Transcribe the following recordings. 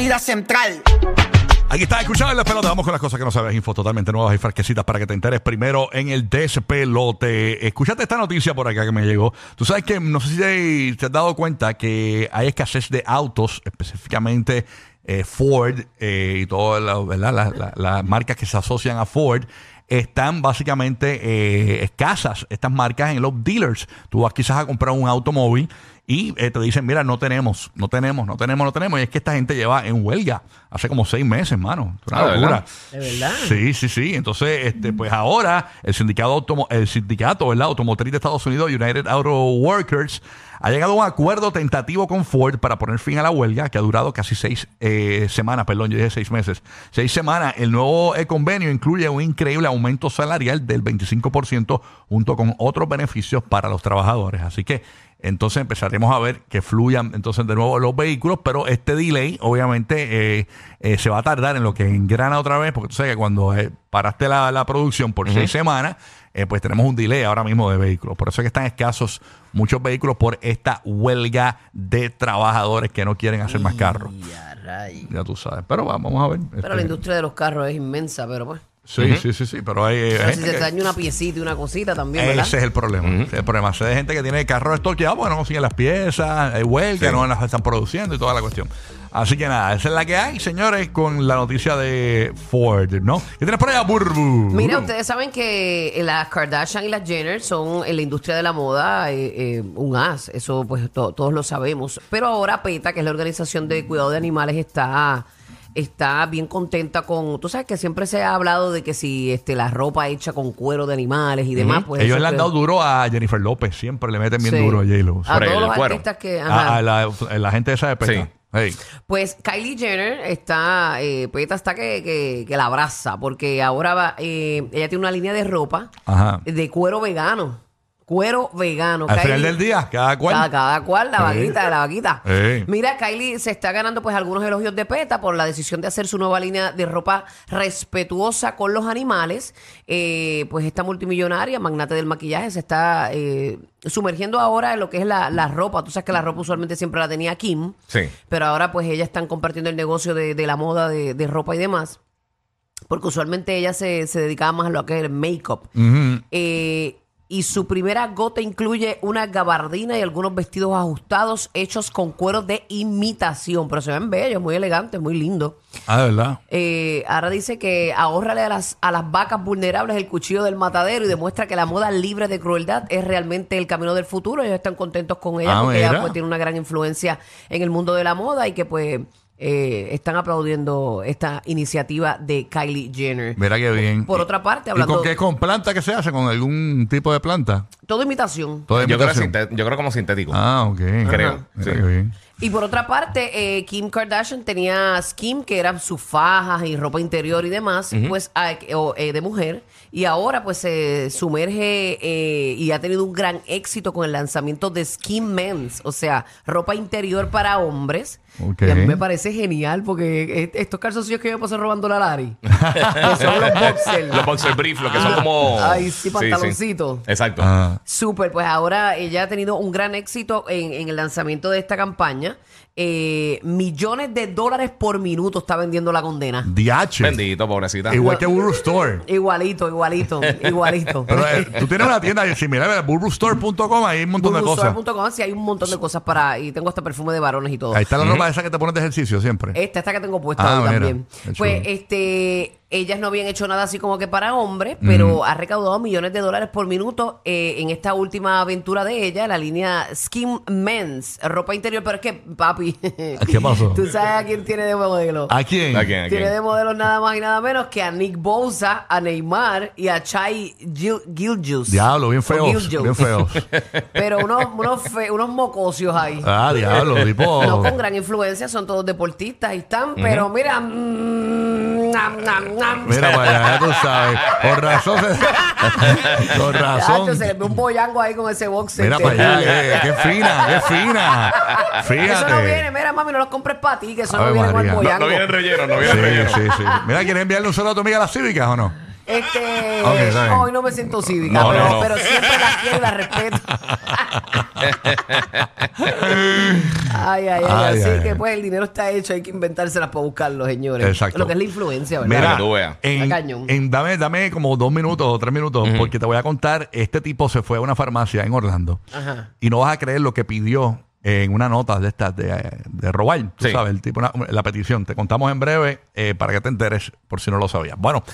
Florida Central. Aquí está, escuchando el despelote. Vamos con las cosas que no sabes. Info totalmente nuevas y fresquecitas para que te enteres primero en el despelote. Escúchate esta noticia por acá que me llegó. Tú sabes que, no sé si te, has dado cuenta que hay escasez de autos, específicamente eh, Ford eh, y todas las marcas que se asocian a Ford. Están básicamente eh, escasas estas marcas en los dealers. Tú vas quizás a comprar un automóvil y eh, te dicen, mira, no tenemos, no tenemos, no tenemos, no tenemos. Y es que esta gente lleva en huelga hace como seis meses, mano. Es una Ah, ¿de locura. verdad? ¿De verdad? Sí, sí, sí. Entonces, este, pues ahora el sindicato, automo- el sindicato ¿verdad? automotriz de Estados Unidos, United Auto Workers, ha llegado a un acuerdo tentativo con Ford para poner fin a la huelga que ha durado casi seis eh, semanas, perdón, yo dije seis meses. Seis semanas. El nuevo eh, convenio incluye un increíble aumento salarial del 25% junto con otros beneficios para los trabajadores. Así que entonces empezaremos a ver que fluyan entonces de nuevo los vehículos, pero este delay obviamente eh, eh, se va a tardar en lo que engrana otra vez, porque tú sabes que cuando eh, paraste la, la producción por seis semanas, eh, pues tenemos un delay ahora mismo de vehículos. Por eso es que están escasos muchos vehículos por esta huelga de trabajadores que no quieren hacer más carros. Ya tú sabes. Pero va, vamos a ver. Pero Este, la industria de los carros es inmensa, pero pues. Sí, sí, sí, sí, pero hay, hay O sea, si se daña una piecita y una cosita también, ¿verdad? Ese es el problema. Ese es el problema. Sé de gente que tiene carros estoqueados, bueno, no consiguen las piezas, hay huelga, Sí. no las están produciendo y toda la cuestión. Así que nada, esa es la que hay, señores, con la noticia de Ford, ¿no? ¿Qué tienes por allá, Burbu? Mira, ustedes saben que eh, las Kardashian y las Jenner son en la industria de la moda eh, eh, un as, eso pues to- todos lo sabemos. Pero ahora PETA, que es la organización de cuidado de animales, está está bien contenta con, tú sabes que siempre se ha hablado de que si este la ropa hecha con cuero de animales y demás, pues Ellos eso le han que- dado duro a Jennifer López, siempre le meten bien Sí. duro a J-Lo. a Por todos el los cuero. artistas que A, ajá. a la, la gente esa de PETA. Sí. Hey. Pues Kylie Jenner está, eh, PETA está que, que, que la abraza, porque ahora va, eh, ella tiene una línea de ropa Ajá. de cuero vegano. Cuero vegano. Al Kylie- final del día, cada cual. Cada, cada cual, la Sí. vaquita, la vaquita. Sí. Mira, Kylie se está ganando pues algunos elogios de PETA por la decisión de hacer su nueva línea de ropa respetuosa con los animales. Eh, pues esta multimillonaria, magnate del maquillaje, se está eh, sumergiendo ahora en lo que es la, la ropa. Tú sabes que la ropa usualmente siempre la tenía Kim. Sí. Pero ahora pues ellas están compartiendo el negocio de, de la moda, de, de ropa y demás. Porque usualmente ella se, se dedicaba más a lo que es el make-up. Eh, y su primera gota incluye una gabardina y algunos vestidos ajustados hechos con cuero de imitación. Pero se ven bellos, muy elegantes, muy lindos. Ah, de verdad. Eh, ahora dice que ahorrale a las, a las vacas vulnerables el cuchillo del matadero y demuestra que la moda libre de crueldad es realmente el camino del futuro. Ellos están contentos con ella Ah, porque ella pues, tiene una gran influencia en el mundo de la moda y que pues eh, están aplaudiendo esta iniciativa de Kylie Jenner. Mira qué bien. Por otra parte, ¿Y hablando con qué? ¿Con planta que se hace? ¿Con algún tipo de planta? todo imitación. Toda Yo creo, imitación. sinte- yo creo como sintético. Ah, ok. Creo, Mira sí. qué bien. Y por otra parte, eh, Kim Kardashian tenía Skim, que eran sus fajas y ropa interior y demás, pues ah, o, eh, de mujer. Y ahora pues se sumerge eh, y ha tenido un gran éxito con el lanzamiento de Skim Men's, o sea, ropa interior para hombres. Ok. Y a mí me parece genial porque eh, estos calzoncillos que yo me pasé robando la Lari, que son los boxers. Los boxer brief, lo que son como. Ay, sí, pantaloncito. Exacto. Ah. Súper, pues ahora ella ha tenido un gran éxito en, en el lanzamiento de esta campaña. Eh, millones de dólares por minuto está vendiendo la condena. DH. Bendito, pobrecita. Igual que Burbu Store. Igualito, igualito, igualito. Pero eh, tú tienes una tienda similar, burbustore.com, ahí hay un montón de cosas. Sí hay un montón de cosas para... Y tengo hasta perfume de varones y todo. Ahí está la ropa esa que te pones de ejercicio siempre. Esta, esta que tengo puesta Ah, mira, también. Pues, este, Ellas no habían hecho nada así como que para hombres, pero ha recaudado millones de dólares por minuto eh, en esta última aventura de ella, la línea Skim Men's, ropa interior. Pero es que, papi, ¿Qué pasó? ¿tú sabes a quién tiene de modelo? ¿A quién? ¿A quién? ¿A Tiene quién? de modelos nada más y nada menos que a Nick Bosa, a Neymar y a Chai Gil- Giljus. Diablo, bien O feos. Giljus. Bien feos. Pero unos, unos, fe- unos mocosios ahí. Ah, diablo, tipo. No con gran influencia, son todos deportistas y están, pero mira. mm, nam, nam, nam. Mira para allá, ya tú sabes. Con razón. se- Con Chacho, razón. se le ve un boyango ahí con ese boxer. Mira para allá, qué, qué fina, qué fina. Eso no viene, Fíjate. mira, mami, no los compres para ti, que eso no viene María. con el No- No, boyango. no viene relleno, no viene Sí, relleno. sí, sí. Mira, ¿quieres enviarle un saludo a tu amiga las cívicas o no? Este, Ok, está bien. hoy no me siento cívica, No, pero, no, no. pero siempre las quiero y las respeto. ay, ay, ay, Ay, Así ay, que ay. pues el dinero está hecho, hay que inventárselas para buscarlo, señores. Exacto. Lo que es la influencia, ¿verdad? Mira, que tú veas. en, Está cañón. en- dame, dame como dos minutos o tres minutos, porque te voy a contar, este tipo se fue a una farmacia en Orlando Ajá. y no vas a creer lo que pidió en una nota de estas de, de robar, tú Sí. sabes, el tipo, una- la petición. Te contamos en breve eh, para que te enteres por si no lo sabías. Bueno,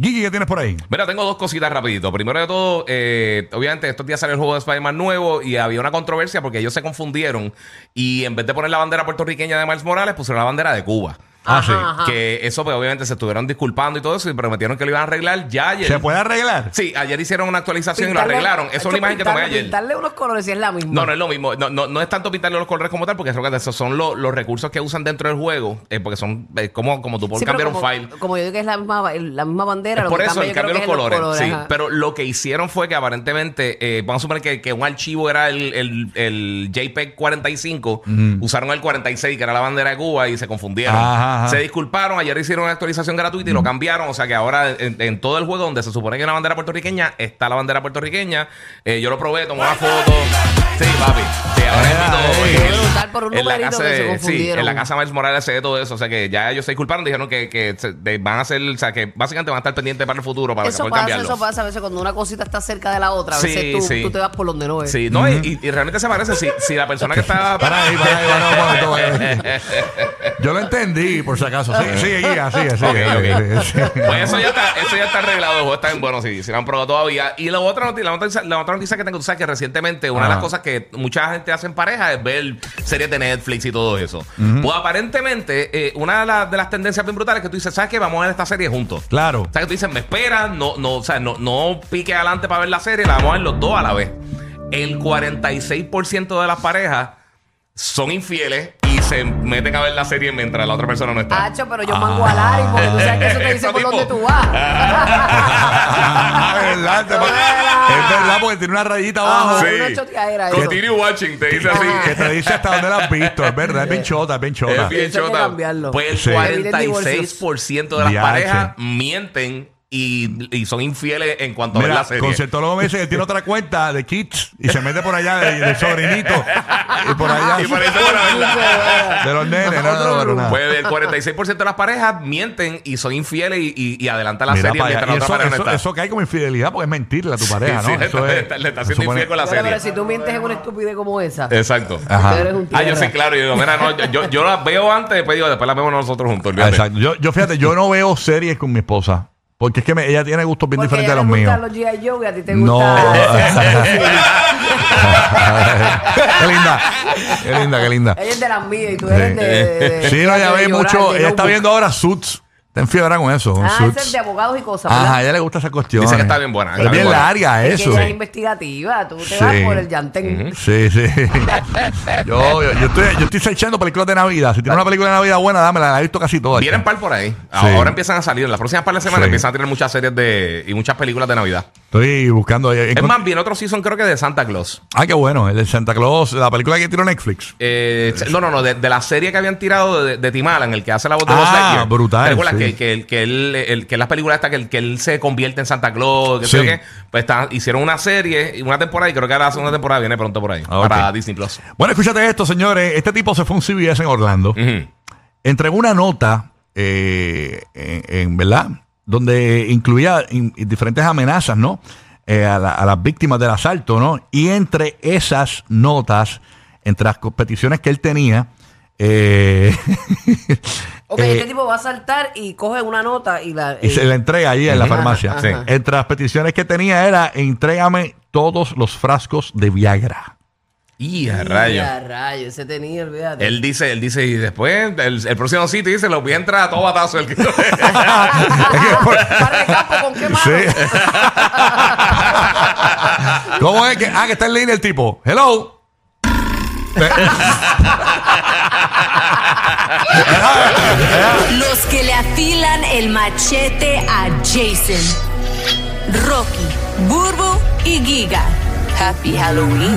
Gigi, ¿qué tienes por ahí? Mira, tengo dos cositas rapidito. Primero de todo, eh, obviamente estos días salió el juego de Spider-Man nuevo y había una controversia porque ellos se confundieron y en vez de poner la bandera puertorriqueña de Miles Morales, pusieron la bandera de Cuba. Ah, Ajá, sí. ajá. Que eso, pues obviamente se estuvieron disculpando y todo eso y prometieron que lo iban a arreglar ya ayer. ¿Se puede arreglar? Sí, ayer hicieron una actualización y lo arreglaron. Esa es una imagen que tomé pintarle- ayer. Pintarle unos colores si es la misma. No, no es lo mismo. No, no, no es tanto pintarle los colores como tal, porque creo que esos son lo- los recursos que usan dentro del juego. eh, porque son eh, como, como tú puedes Sí, pero cambiar un como, file. como yo digo que es la misma, la misma bandera, Es lo por que eso cambia el yo creo cambio de que los es colores. sí, ajá. pero lo que hicieron fue que aparentemente, eh, vamos a suponer que, que un archivo era el, el, el JPEG 45, usaron el 46, que era la bandera de Cuba, y se confundieron. Ajá, ajá. Se disculparon, ayer hicieron una actualización gratuita y lo cambiaron. O sea que ahora en, en todo el juego donde se supone que hay una bandera puertorriqueña, está la bandera puertorriqueña. Eh, yo lo probé, tomé una foto. Sí, papi. Sí, por un en la casa que se de- sí, confundieron. en la casa de Miles Morales se ve todo eso. O sea que ya ellos se disculparon, dijeron que, que se- de- van a hacer, o sea que básicamente van a estar pendientes para el futuro, para Eso poder pasa, cambiarlo. eso pasa a veces cuando una cosita está cerca de la otra. A Sí, veces tú, sí. tú te vas por donde no es. Sí, no, y, y realmente se parece. Si, si la persona que está. Para ahí, para ahí, para ahí. Yo lo entendí, por si acaso. Sí, sí, guía, sí, sí. Ok, ok. sí. Pues eso ya está, eso ya está arreglado, el juego está bien bueno, sí, si lo han probado todavía. Y la otra noticia, la otra noticia, la otra noticia que tengo, tú sabes que recientemente una de las cosas que mucha gente hace en pareja es ver series de Netflix y todo eso. Pues aparentemente, eh, una de, las- de las tendencias bien brutales es que tú dices, ¿sabes qué? Vamos a ver esta serie juntos. Claro. O sea, que tú dices, me esperas, no, no, o sea, no, no pique adelante para ver la serie, la vamos a ver los dos a la vez. El 46% de las parejas son infieles se meten a ver la serie mientras la otra persona no está. Hacho, pero yo mango a Larry porque tú sabes que eso te dice por dónde tú vas. Ah, verdad, te- es verdad, porque tiene una rayita abajo. Ah, Sí. Continue watching, te dice así. Que te dice hasta dónde la has visto, es verdad, es bien chota, es bien chota. Es bien chota. Pues el Sí. 46% de las parejas mienten y, y son infieles en cuanto a ver Mira, la serie. Concertólogo me dice que tiene otra cuenta de Kids y se mete por allá de, de sobrinito y por allá Y por a verla. de los nenes. No, no, no. Pues el 46% de las parejas mienten y son infieles y, y, y adelantan la Mira serie mientras la otra eso, pareja no eso, está. eso cae como infidelidad porque es mentirle a tu pareja, Sí, ¿no? sí, le Eso está- es- le está- le está haciendo supone- infiel con la pero serie. si tú mientes en una estupidez como esa, Exacto. Ajá. tú eres un Ah, yo sí, claro. Yo digo, mira, no, yo, yo, yo las veo antes, después digo, después las vemos nosotros juntos. Exacto. Yo, yo fíjate, yo no veo series con mi esposa. Porque es que me- ella tiene gustos bien Porque diferentes a los le míos. gustan los G.I. Joe y a ti te No. gusta... qué linda. Qué linda, qué linda. ella es de las mías y tú eres de... de- de- Sí, no, ella de ve llorar, mucho. de Ella está notebook. viendo ahora Suits. Está enfiebrada con eso. Con Ah, ese es de abogados y cosas, ¿verdad? Ajá, a ella le gusta esa cuestión. Dice que está bien buena, Es está bien bien buena. larga Es que eso. ella es investigativa, tú te Sí. vas por el llantén. Sí, sí. yo, yo, yo estoy, yo estoy searchando películas de Navidad. Si tiene una película de Navidad buena, dámela. La he visto casi todas. Vienen par por ahí. Sí. Ahora empiezan a salir. En las próximas par de semanas Sí. empiezan a tener muchas series de y muchas películas de Navidad. Estoy buscando. eh, Es más, viene otro season, creo que de Santa Claus. Ah, qué bueno. El de Santa Claus, la película que tiró Netflix. Eh, no, no, no, de, de la serie que habían tirado de, de Tim Allen, el que hace la voz de Ah, Buzz brutal, ¿Te sí. que, que, él- que él, el- que en las películas esta que, él- que él se convierte en Santa Claus? Que Sí. sé yo qué? Pues está- hicieron una serie, una temporada, y creo que la segunda temporada viene pronto por ahí, Ah, para Disney Plus. Bueno, escúchate esto, señores. Este tipo se fue a un CBS en Orlando. Entregó una nota, eh, en, en- ¿verdad? Donde incluía in- diferentes amenazas, ¿no? Eh, a, la- a las víctimas del asalto, ¿no? Y entre esas notas, entre las peticiones que él tenía, Eh, Ok, eh, este tipo va a saltar y coge una nota y la. y se la entrega allí en la Ajá, farmacia. ajá. Entre las peticiones que tenía era entrégame todos los frascos de Viagra. Y a Ya, rayo. rayo, ese tenía, olvídate. Él dice, él dice, y después el, el próximo sitio dice, los voy a entrar a todo batazo. El que- Para el campo, ¿con qué mano? Sí. ¿Cómo es que? Ah, que está en línea el tipo. Hello. Los que le afilan el machete a Jason. Rocky, Burbo y Giga. Happy Halloween.